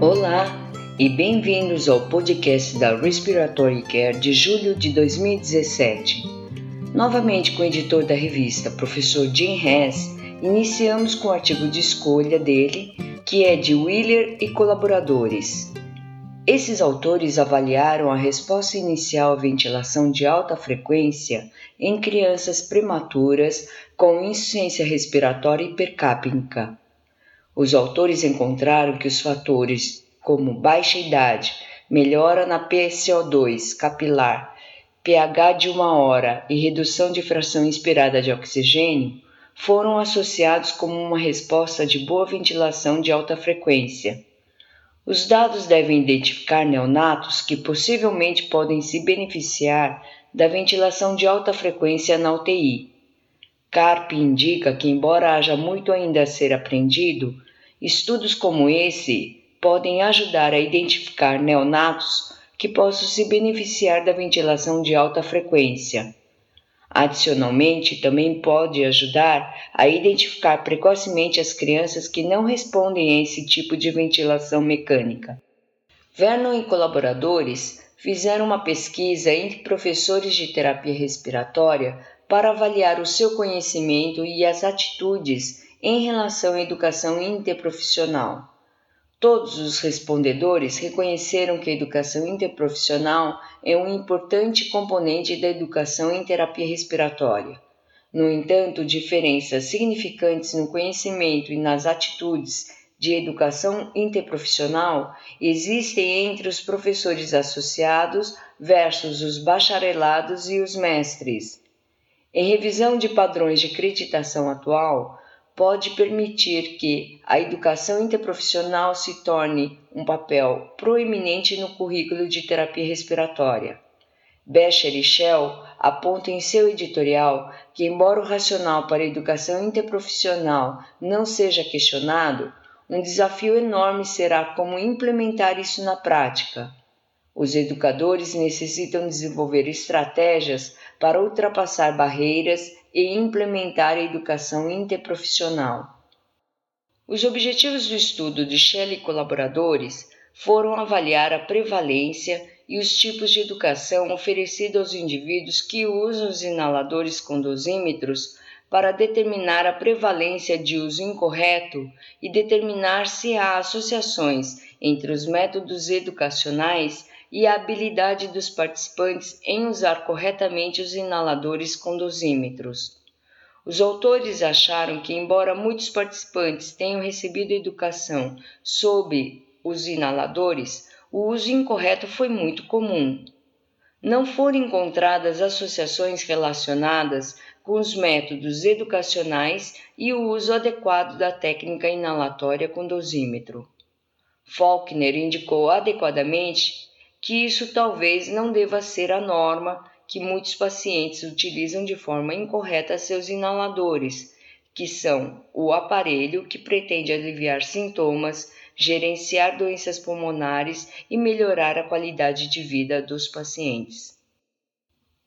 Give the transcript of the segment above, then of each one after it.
Olá e bem-vindos ao podcast da Respiratory Care de julho de 2017. Novamente com o editor da revista, professor Jim Hess, iniciamos com o artigo de escolha dele, que é de Wheeler e colaboradores. Esses autores avaliaram a resposta inicial à ventilação de alta frequência em crianças prematuras com insuficiência respiratória hipercápnica. Os autores encontraram que os fatores como baixa idade, melhora na PCO2 capilar, pH de uma hora e redução de fração inspirada de oxigênio foram associados como uma resposta de boa ventilação de alta frequência. Os dados devem identificar neonatos que possivelmente podem se beneficiar da ventilação de alta frequência na UTI. CARP indica que, embora haja muito ainda a ser aprendido, estudos como esse podem ajudar a identificar neonatos que possam se beneficiar da ventilação de alta frequência. Adicionalmente, também pode ajudar a identificar precocemente as crianças que não respondem a esse tipo de ventilação mecânica. Vernon e colaboradores fizeram uma pesquisa entre professores de terapia respiratória para avaliar o seu conhecimento e as atitudes em relação à educação interprofissional. Todos os respondedores reconheceram que a educação interprofissional é um importante componente da educação em terapia respiratória. No entanto, diferenças significantes no conhecimento e nas atitudes de educação interprofissional existem entre os professores associados versus os bacharelados e os mestres. Em revisão de padrões de acreditação atual, pode permitir que a educação interprofissional se torne um papel proeminente no currículo de terapia respiratória. Becher e Shell apontam em seu editorial que, embora o racional para a educação interprofissional não seja questionado, um desafio enorme será como implementar isso na prática. Os educadores necessitam desenvolver estratégias para ultrapassar barreiras e implementar a educação interprofissional. Os objetivos do estudo de Shelley e colaboradores foram avaliar a prevalência e os tipos de educação oferecida aos indivíduos que usam os inaladores com dosímetros para determinar a prevalência de uso incorreto e determinar se há associações entre os métodos educacionais e a habilidade dos participantes em usar corretamente os inaladores com dosímetros. Os autores acharam que, embora muitos participantes tenham recebido educação sobre os inaladores, o uso incorreto foi muito comum. Não foram encontradas associações relacionadas com os métodos educacionais e o uso adequado da técnica inalatória com dosímetro. Faulkner indicou adequadamente que isso talvez não deva ser a norma que muitos pacientes utilizam de forma incorreta seus inaladores, que são o aparelho que pretende aliviar sintomas, gerenciar doenças pulmonares e melhorar a qualidade de vida dos pacientes.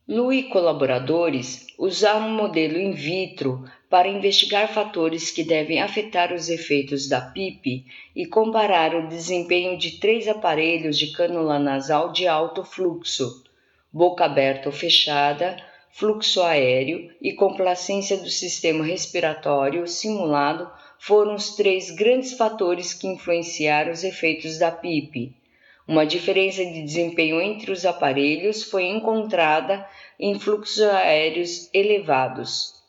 Lu e colaboradores usaram um modelo in vitro para investigar fatores que devem afetar os efeitos da PIP e comparar o desempenho de três aparelhos de cânula nasal de alto fluxo, boca aberta ou fechada, fluxo aéreo e complacência do sistema respiratório simulado foram os três grandes fatores que influenciaram os efeitos da PIP. Uma diferença de desempenho entre os aparelhos foi encontrada em fluxos aéreos elevados.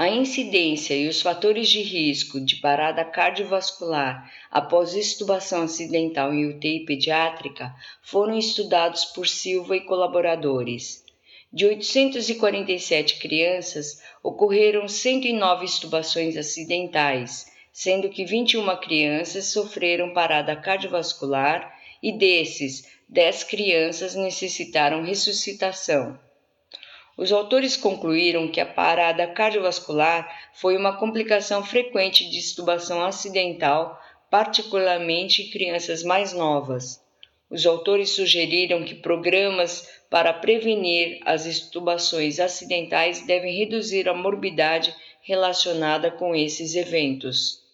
A incidência e os fatores de risco de parada cardiovascular após extubação acidental em UTI pediátrica foram estudados por Silva e colaboradores. De 847 crianças, ocorreram 109 extubações acidentais, sendo que 21 crianças sofreram parada cardiovascular e desses, 10 crianças necessitaram ressuscitação. Os autores concluíram que a parada cardiovascular foi uma complicação frequente de estubação acidental, particularmente em crianças mais novas. Os autores sugeriram que programas para prevenir as estubações acidentais devem reduzir a morbidade relacionada com esses eventos.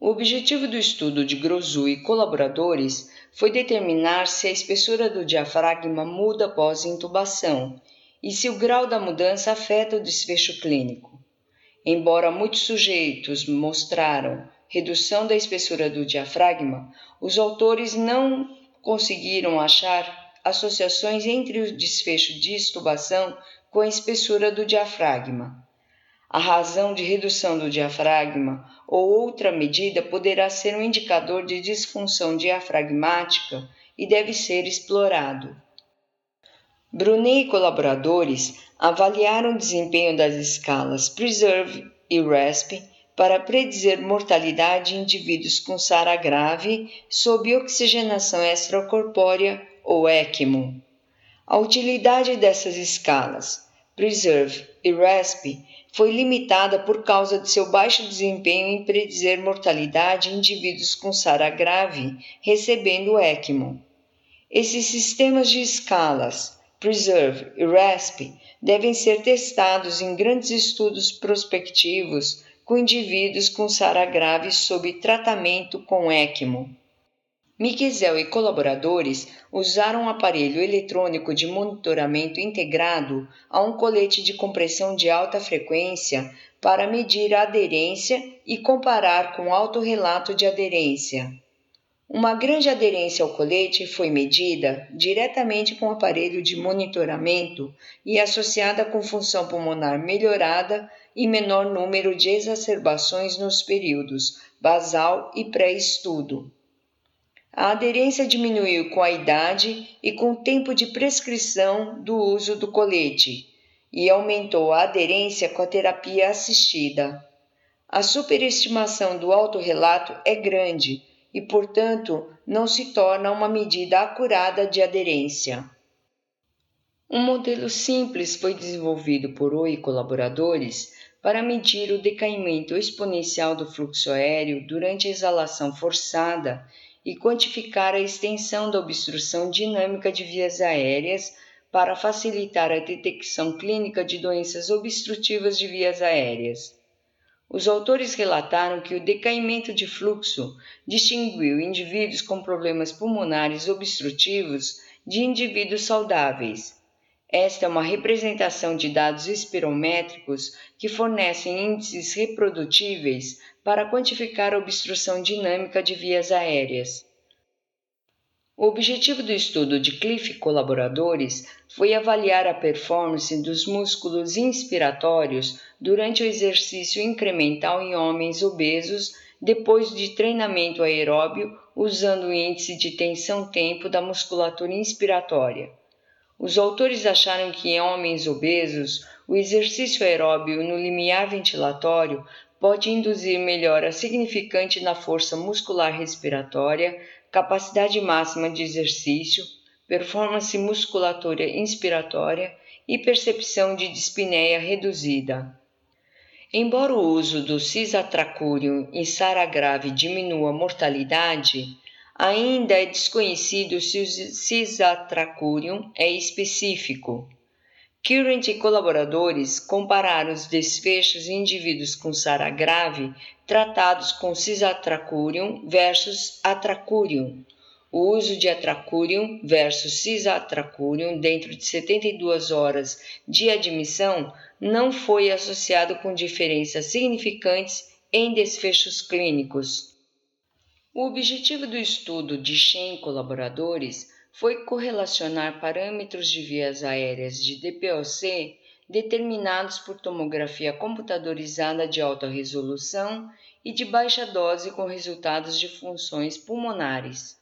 O objetivo do estudo de Grosu e colaboradores foi determinar se a espessura do diafragma muda após intubação e se o grau da mudança afeta o desfecho clínico. Embora muitos sujeitos mostraram redução da espessura do diafragma, os autores não conseguiram achar associações entre o desfecho de estubação com a espessura do diafragma. A razão de redução do diafragma ou outra medida poderá ser um indicador de disfunção diafragmática e deve ser explorado. Brunet e colaboradores avaliaram o desempenho das escalas Preserve e RESP para predizer mortalidade em indivíduos com SARA grave sob oxigenação extracorpórea ou ECMO. A utilidade dessas escalas, Preserve e RESP, foi limitada por causa de seu baixo desempenho em predizer mortalidade em indivíduos com SARA grave recebendo ECMO. Esses sistemas de escalas, Preserve e RESP devem ser testados em grandes estudos prospectivos com indivíduos com SARA grave sob tratamento com ECMO. Miquel e colaboradores usaram um aparelho eletrônico de monitoramento integrado a um colete de compressão de alta frequência para medir a aderência e comparar com o autorrelato de aderência. Uma grande aderência ao colete foi medida diretamente com o aparelho de monitoramento e associada com função pulmonar melhorada e menor número de exacerbações nos períodos basal e pré-estudo. A aderência diminuiu com a idade e com o tempo de prescrição do uso do colete e aumentou a aderência com a terapia assistida. A superestimação do autorrelato é grande e, portanto, não se torna uma medida acurada de aderência. Um modelo simples foi desenvolvido por Oi e colaboradores para medir o decaimento exponencial do fluxo aéreo durante a exalação forçada e quantificar a extensão da obstrução dinâmica de vias aéreas para facilitar a detecção clínica de doenças obstrutivas de vias aéreas. Os autores relataram que o decaimento de fluxo distinguiu indivíduos com problemas pulmonares obstrutivos de indivíduos saudáveis. Esta é uma representação de dados espirométricos que fornecem índices reprodutíveis para quantificar a obstrução dinâmica de vias aéreas. O objetivo do estudo de Cliff e colaboradores foi avaliar a performance dos músculos inspiratórios durante o exercício incremental em homens obesos depois de treinamento aeróbio usando o índice de tensão-tempo da musculatura inspiratória. Os autores acharam que em homens obesos, o exercício aeróbio no limiar ventilatório pode induzir melhora significante na força muscular respiratória, capacidade máxima de exercício, performance musculatória inspiratória e percepção de dispneia reduzida. Embora o uso do cisatracúrio em SARA grave diminua a mortalidade, ainda é desconhecido se o cisatracúrio é específico. Current e colaboradores compararam os desfechos em indivíduos com SARA grave tratados com cisatracurium versus atracurium. O uso de atracurium versus cisatracurium dentro de 72 horas de admissão não foi associado com diferenças significantes em desfechos clínicos. O objetivo do estudo de Shen e colaboradores foi correlacionar parâmetros de vias aéreas de DPOC determinados por tomografia computadorizada de alta resolução e de baixa dose com resultados de funções pulmonares.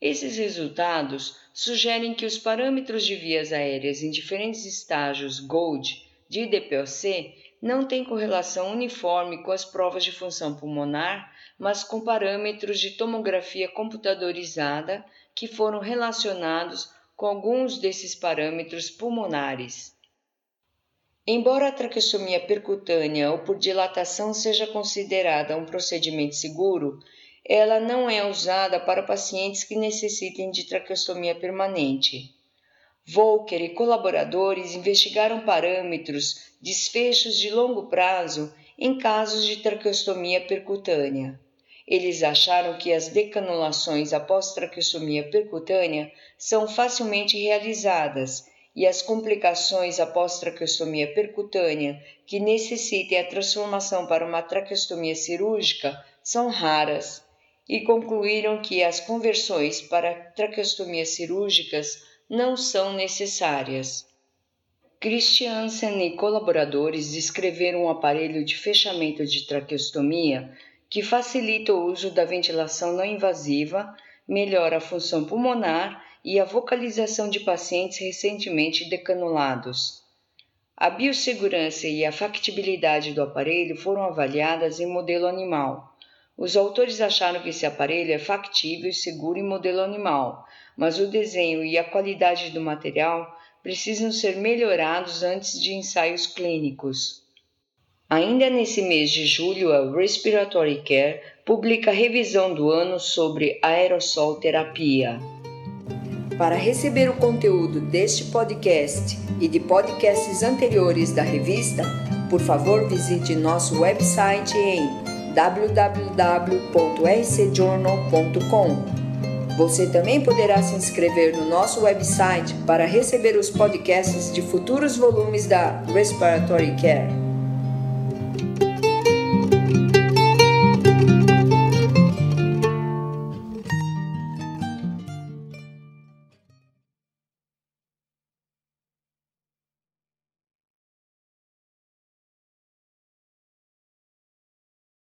Esses resultados sugerem que os parâmetros de vias aéreas em diferentes estágios GOLD de DPOC não têm correlação uniforme com as provas de função pulmonar, mas com parâmetros de tomografia computadorizada que foram relacionados com alguns desses parâmetros pulmonares. Embora a traqueostomia percutânea ou por dilatação seja considerada um procedimento seguro, ela não é usada para pacientes que necessitem de traqueostomia permanente. Volker e colaboradores investigaram parâmetros, desfechos de longo prazo em casos de traqueostomia percutânea. Eles acharam que as decanulações após traqueostomia percutânea são facilmente realizadas e as complicações após traqueostomia percutânea que necessitem a transformação para uma traqueostomia cirúrgica são raras e concluíram que as conversões para traqueostomias cirúrgicas não são necessárias. Christiansen e colaboradores descreveram um aparelho de fechamento de traqueostomia que facilita o uso da ventilação não invasiva, melhora a função pulmonar e a vocalização de pacientes recentemente decanulados. A biossegurança e a factibilidade do aparelho foram avaliadas em modelo animal. Os autores acharam que esse aparelho é factível e seguro em modelo animal, mas o desenho e a qualidade do material precisam ser melhorados antes de ensaios clínicos. Ainda nesse mês de julho, a Respiratory Care publica a revisão do ano sobre aerossol terapia. Para receber o conteúdo deste podcast e de podcasts anteriores da revista, por favor visite nosso website em www.rcjournal.com. Você também poderá se inscrever no nosso website para receber os podcasts de futuros volumes da Respiratory Care.